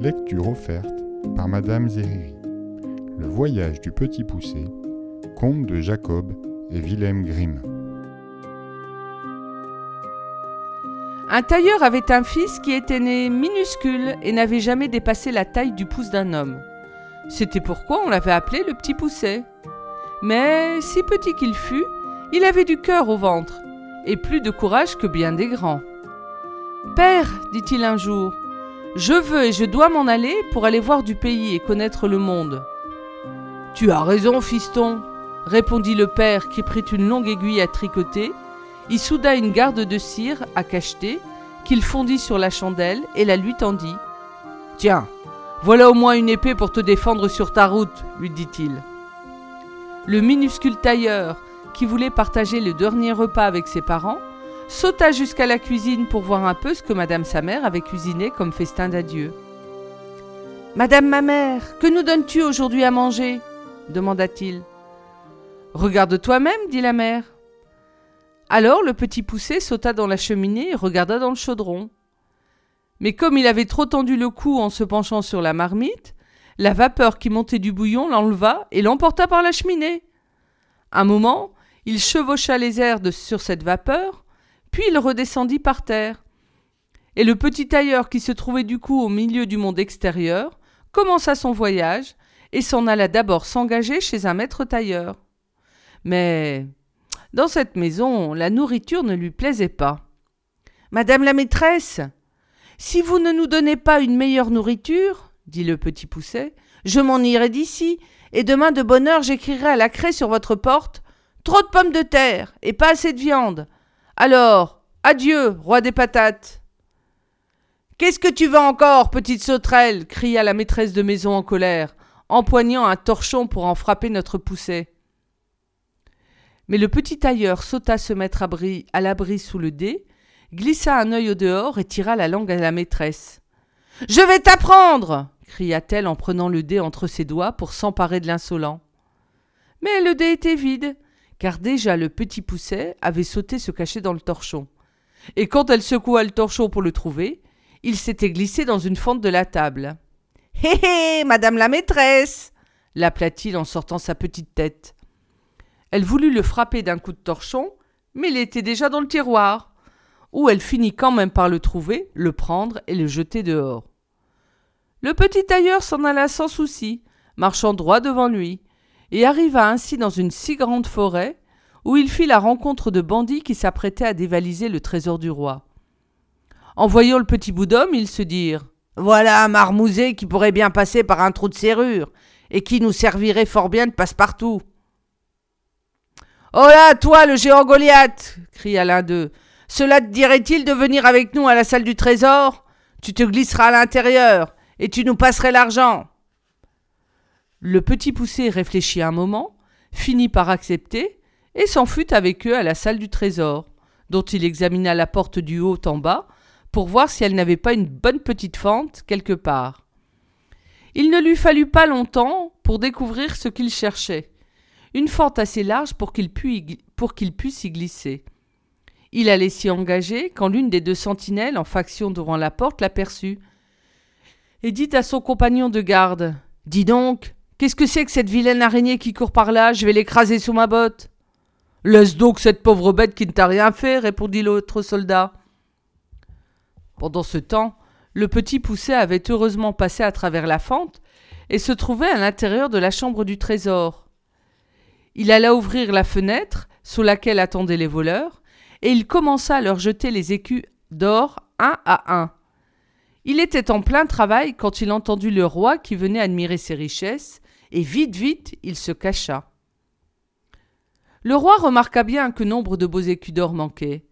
Lecture offerte par Madame. Le voyage du petit poussé. Conte de Jacob et Wilhelm Grimm. Un tailleur avait un fils qui était né minuscule et n'avait jamais dépassé la taille du pouce d'un homme. C'était pourquoi on l'avait appelé le petit pousset. Mais si petit qu'il fût, il avait du cœur au ventre et plus de courage que bien des grands. Père, dit-il un jour, je veux et je dois m'en aller pour aller voir du pays et connaître le monde. Tu as raison, fiston, répondit le père qui prit une longue aiguille à tricoter, y souda une garde de cire à cacheter, qu'il fondit sur la chandelle et la lui tendit. Tiens, voilà au moins une épée pour te défendre sur ta route, lui dit-il. Le minuscule tailleur, qui voulait partager le dernier repas avec ses parents, sauta jusqu'à la cuisine pour voir un peu ce que Madame sa mère avait cuisiné comme festin d'adieu. Madame ma mère, que nous donnes-tu aujourd'hui à manger? demanda-t-il. Regarde toi-même, dit la mère. Alors le petit poussé sauta dans la cheminée et regarda dans le chaudron. Mais comme il avait trop tendu le cou en se penchant sur la marmite, la vapeur qui montait du bouillon l'enleva et l'emporta par la cheminée. Un moment, il chevaucha les airs de, sur cette vapeur, puis il redescendit par terre. Et le petit tailleur qui se trouvait du coup au milieu du monde extérieur commença son voyage et s'en alla d'abord s'engager chez un maître tailleur. Mais dans cette maison, la nourriture ne lui plaisait pas. Madame la maîtresse, si vous ne nous donnez pas une meilleure nourriture, dit le petit pousset, je m'en irai d'ici, et demain de bonne heure j'écrirai à la craie sur votre porte Trop de pommes de terre et pas assez de viande. Alors, adieu, roi des patates. Qu'est-ce que tu veux encore, petite sauterelle? cria la maîtresse de maison en colère, empoignant un torchon pour en frapper notre pousset. Mais le petit tailleur sauta se mettre à l'abri sous le dé, glissa un œil au dehors et tira la langue à la maîtresse. Je vais t'apprendre cria-t-elle en prenant le dé entre ses doigts pour s'emparer de l'insolent. Mais le dé était vide, car déjà le petit pousset avait sauté se cacher dans le torchon. Et quand elle secoua le torchon pour le trouver, il s'était glissé dans une fente de la table. Hé hé, madame la maîtresse l'appela-t-il en sortant sa petite tête. Elle voulut le frapper d'un coup de torchon, mais il était déjà dans le tiroir, où elle finit quand même par le trouver, le prendre et le jeter dehors. Le petit tailleur s'en alla sans souci, marchant droit devant lui, et arriva ainsi dans une si grande forêt, où il fit la rencontre de bandits qui s'apprêtaient à dévaliser le trésor du roi. En voyant le petit bout d'homme, ils se dirent Voilà un marmousé qui pourrait bien passer par un trou de serrure, et qui nous servirait fort bien de passe-partout. Oh là, toi, le géant Goliath cria l'un d'eux. Cela te dirait-il de venir avec nous à la salle du trésor? Tu te glisseras à l'intérieur, et tu nous passerais l'argent. Le petit poussé réfléchit un moment, finit par accepter, et s'en fut avec eux à la salle du trésor, dont il examina la porte du haut en bas, pour voir si elle n'avait pas une bonne petite fente quelque part. Il ne lui fallut pas longtemps pour découvrir ce qu'il cherchait. Une fente assez large pour qu'il puisse y glisser. Il allait s'y engager quand l'une des deux sentinelles en faction devant la porte l'aperçut, et dit à son compagnon de garde Dis donc, Qu'est-ce que c'est que cette vilaine araignée qui court par là? Je vais l'écraser sous ma botte. Laisse donc cette pauvre bête qui ne t'a rien fait, répondit l'autre soldat. Pendant ce temps, le petit poussé avait heureusement passé à travers la fente et se trouvait à l'intérieur de la chambre du trésor. Il alla ouvrir la fenêtre sous laquelle attendaient les voleurs, et il commença à leur jeter les écus d'or un à un. Il était en plein travail quand il entendit le roi qui venait admirer ses richesses, et vite, vite, il se cacha. Le roi remarqua bien que nombre de beaux écus d'or manquaient,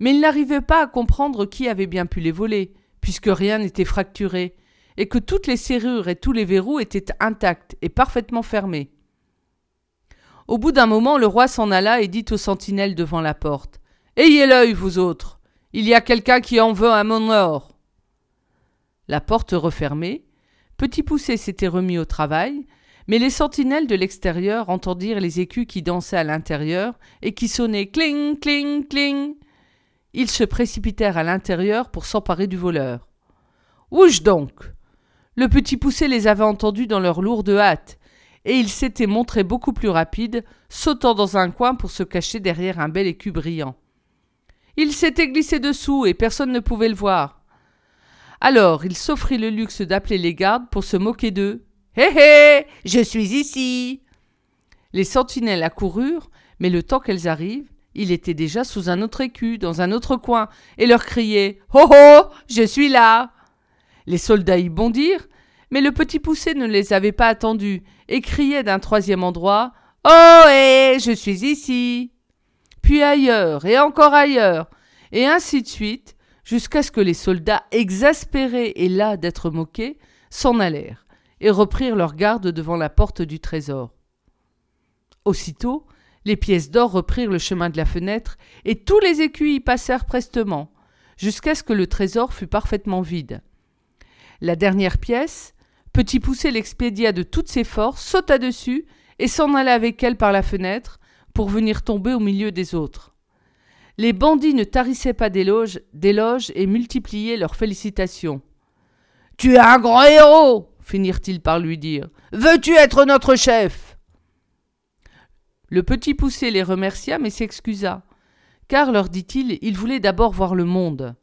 mais il n'arrivait pas à comprendre qui avait bien pu les voler, puisque rien n'était fracturé, et que toutes les serrures et tous les verrous étaient intacts et parfaitement fermés. Au bout d'un moment, le roi s'en alla et dit aux sentinelles devant la porte Ayez l'œil, vous autres Il y a quelqu'un qui en veut à mon or La porte refermée, Petit Poussé s'était remis au travail, mais les sentinelles de l'extérieur entendirent les écus qui dansaient à l'intérieur et qui sonnaient cling, cling, cling. Ils se précipitèrent à l'intérieur pour s'emparer du voleur. Ouche donc Le petit poussé les avait entendus dans leur lourde hâte, et il s'était montré beaucoup plus rapide, sautant dans un coin pour se cacher derrière un bel écu brillant. Il s'était glissé dessous, et personne ne pouvait le voir. Alors il s'offrit le luxe d'appeler les gardes pour se moquer d'eux. Hé hé Je suis ici. Les sentinelles accoururent, mais le temps qu'elles arrivent, il était déjà sous un autre écu, dans un autre coin, et leur criait Oh oh Je suis là! Les soldats y bondirent, mais le petit poussé ne les avait pas attendus, et criait d'un troisième endroit Oh hé Je suis ici! Puis ailleurs, et encore ailleurs, et ainsi de suite, jusqu'à ce que les soldats, exaspérés et las d'être moqués, s'en allèrent, et reprirent leur garde devant la porte du trésor. Aussitôt, les pièces d'or reprirent le chemin de la fenêtre, et tous les écus y passèrent prestement, jusqu'à ce que le trésor fût parfaitement vide. La dernière pièce, Petit Poussé l'expédia de toutes ses forces, sauta dessus, et s'en alla avec elle par la fenêtre, pour venir tomber au milieu des autres. Les bandits ne tarissaient pas d'éloges, d'éloges et multipliaient leurs félicitations. Tu es un grand héros finirent-ils par lui dire. Veux-tu être notre chef? Le petit poussé les remercia mais s'excusa, car, leur dit-il, il voulait d'abord voir le monde.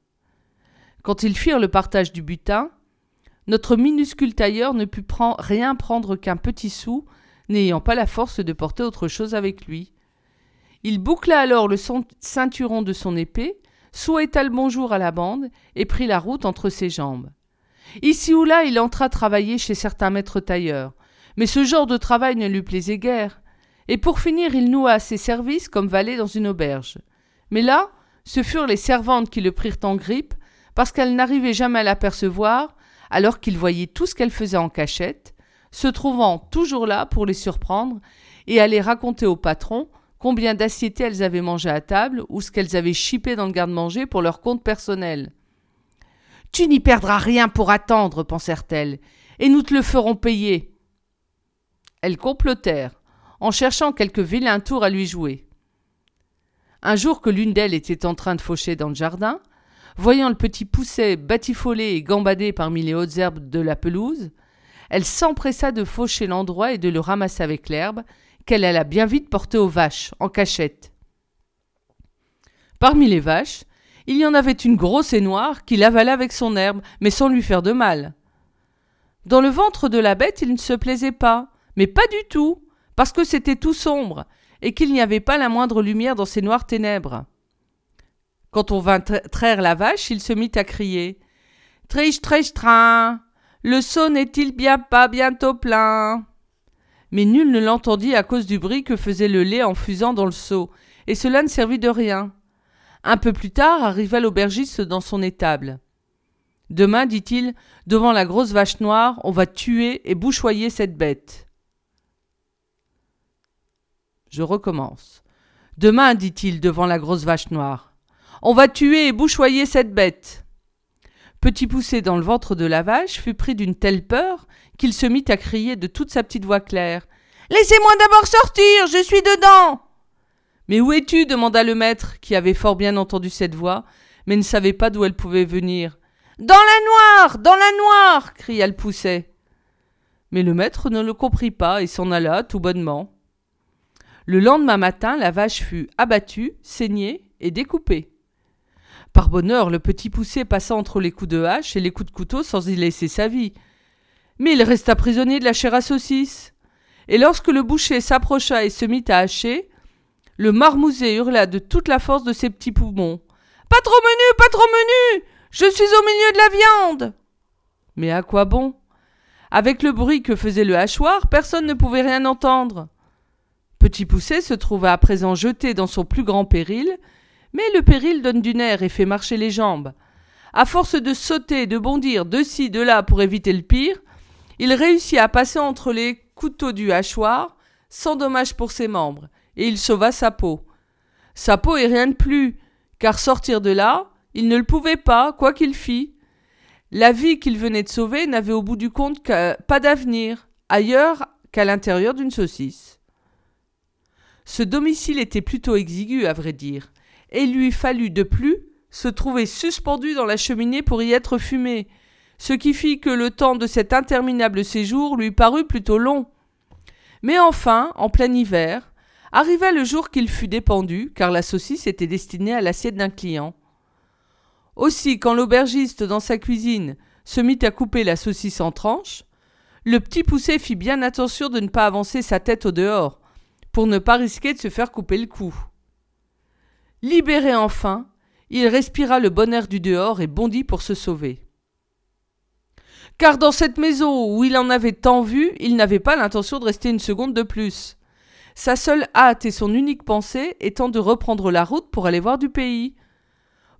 Quand ils firent le partage du butin, notre minuscule tailleur ne put rien prendre qu'un petit sou, n'ayant pas la force de porter autre chose avec lui. Il boucla alors le ceinturon de son épée, souhaita le bonjour à la bande et prit la route entre ses jambes. Ici ou là, il entra travailler chez certains maîtres tailleurs, mais ce genre de travail ne lui plaisait guère, et pour finir, il noua ses services comme valet dans une auberge. Mais là, ce furent les servantes qui le prirent en grippe, parce qu'elles n'arrivaient jamais à l'apercevoir, alors qu'il voyait tout ce qu'elle faisait en cachette, se trouvant toujours là pour les surprendre et aller raconter au patron combien d'assiettes elles avaient mangé à table ou ce qu'elles avaient chipé dans le garde-manger pour leur compte personnel. Tu n'y perdras rien pour attendre, pensèrent-elles, et nous te le ferons payer. Elles complotèrent, en cherchant quelque vilain tour à lui jouer. Un jour que l'une d'elles était en train de faucher dans le jardin, voyant le petit pousset batifolé et gambadé parmi les hautes herbes de la pelouse, elle s'empressa de faucher l'endroit et de le ramasser avec l'herbe, qu'elle alla bien vite porter aux vaches, en cachette. Parmi les vaches, il y en avait une grosse et noire qui l'avala avec son herbe, mais sans lui faire de mal. Dans le ventre de la bête, il ne se plaisait pas, mais pas du tout, parce que c'était tout sombre, et qu'il n'y avait pas la moindre lumière dans ces noires ténèbres. Quand on vint traire la vache, il se mit à crier Triche, triche, train Le seau n'est-il bien pas bientôt plein? Mais nul ne l'entendit à cause du bruit que faisait le lait en fusant dans le seau, et cela ne servit de rien. Un peu plus tard arriva l'aubergiste dans son étable. Demain, dit-il, devant la grosse vache noire, on va tuer et bouchoyer cette bête. Je recommence. Demain, dit-il, devant la grosse vache noire, on va tuer et bouchoyer cette bête. Petit poussé dans le ventre de la vache fut pris d'une telle peur qu'il se mit à crier de toute sa petite voix claire. Laissez-moi d'abord sortir, je suis dedans. Mais où es-tu demanda le maître, qui avait fort bien entendu cette voix, mais ne savait pas d'où elle pouvait venir. Dans la noire. Dans la noire. cria le pousset. Mais le maître ne le comprit pas et s'en alla tout bonnement. Le lendemain matin, la vache fut abattue, saignée et découpée. Par bonheur, le petit poussé passa entre les coups de hache et les coups de couteau sans y laisser sa vie. Mais il resta prisonnier de la chair à saucisse. Et lorsque le boucher s'approcha et se mit à hacher, le marmouset hurla de toute la force de ses petits poumons. Pas trop menu, pas trop menu. Je suis au milieu de la viande. Mais à quoi bon? Avec le bruit que faisait le hachoir, personne ne pouvait rien entendre. Petit Poussé se trouva à présent jeté dans son plus grand péril, mais le péril donne du nerf et fait marcher les jambes. À force de sauter, de bondir de ci, de là pour éviter le pire, il réussit à passer entre les couteaux du hachoir, sans dommage pour ses membres, et il sauva sa peau. Sa peau et rien de plus, car sortir de là, il ne le pouvait pas, quoi qu'il fît. La vie qu'il venait de sauver n'avait au bout du compte pas d'avenir, ailleurs qu'à l'intérieur d'une saucisse. Ce domicile était plutôt exigu, à vrai dire, et il lui fallut de plus se trouvait suspendu dans la cheminée pour y être fumé, ce qui fit que le temps de cet interminable séjour lui parut plutôt long. Mais enfin, en plein hiver, arriva le jour qu'il fut dépendu, car la saucisse était destinée à l'assiette d'un client. Aussi, quand l'aubergiste, dans sa cuisine, se mit à couper la saucisse en tranches, le petit poussé fit bien attention de ne pas avancer sa tête au dehors, pour ne pas risquer de se faire couper le cou. Libéré enfin, il respira le bon air du dehors et bondit pour se sauver. Car dans cette maison où il en avait tant vu, il n'avait pas l'intention de rester une seconde de plus. Sa seule hâte et son unique pensée étant de reprendre la route pour aller voir du pays.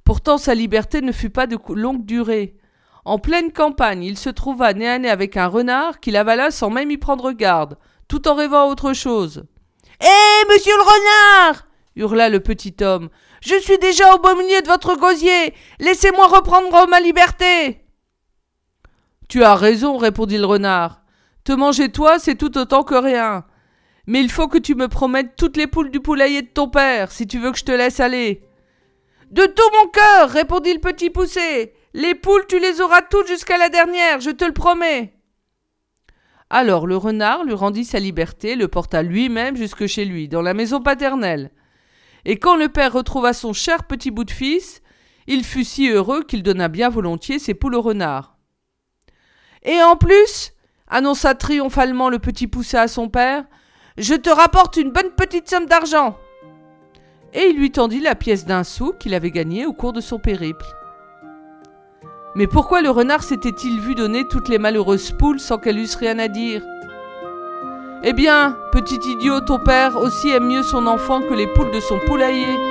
Pourtant sa liberté ne fut pas de longue durée. En pleine campagne, il se trouva nez à nez avec un renard qui l'avala sans même y prendre garde, tout en rêvant à autre chose. Hé, monsieur le renard hurla le petit homme. Je suis déjà au beau milieu de votre gosier. Laissez-moi reprendre ma liberté. Tu as raison, répondit le renard. Te manger toi, c'est tout autant que rien. Mais il faut que tu me promettes toutes les poules du poulailler de ton père, si tu veux que je te laisse aller. De tout mon cœur, répondit le petit poussé. Les poules, tu les auras toutes jusqu'à la dernière, je te le promets. Alors le renard lui rendit sa liberté, le porta lui-même jusque chez lui, dans la maison paternelle. Et quand le père retrouva son cher petit bout de fils, il fut si heureux qu'il donna bien volontiers ses poules au renard. Et en plus, annonça triomphalement le petit poussé à son père, je te rapporte une bonne petite somme d'argent. Et il lui tendit la pièce d'un sou qu'il avait gagnée au cours de son périple. Mais pourquoi le renard s'était-il vu donner toutes les malheureuses poules sans qu'elles eussent rien à dire? Eh bien, petit idiot, ton père aussi aime mieux son enfant que les poules de son poulailler.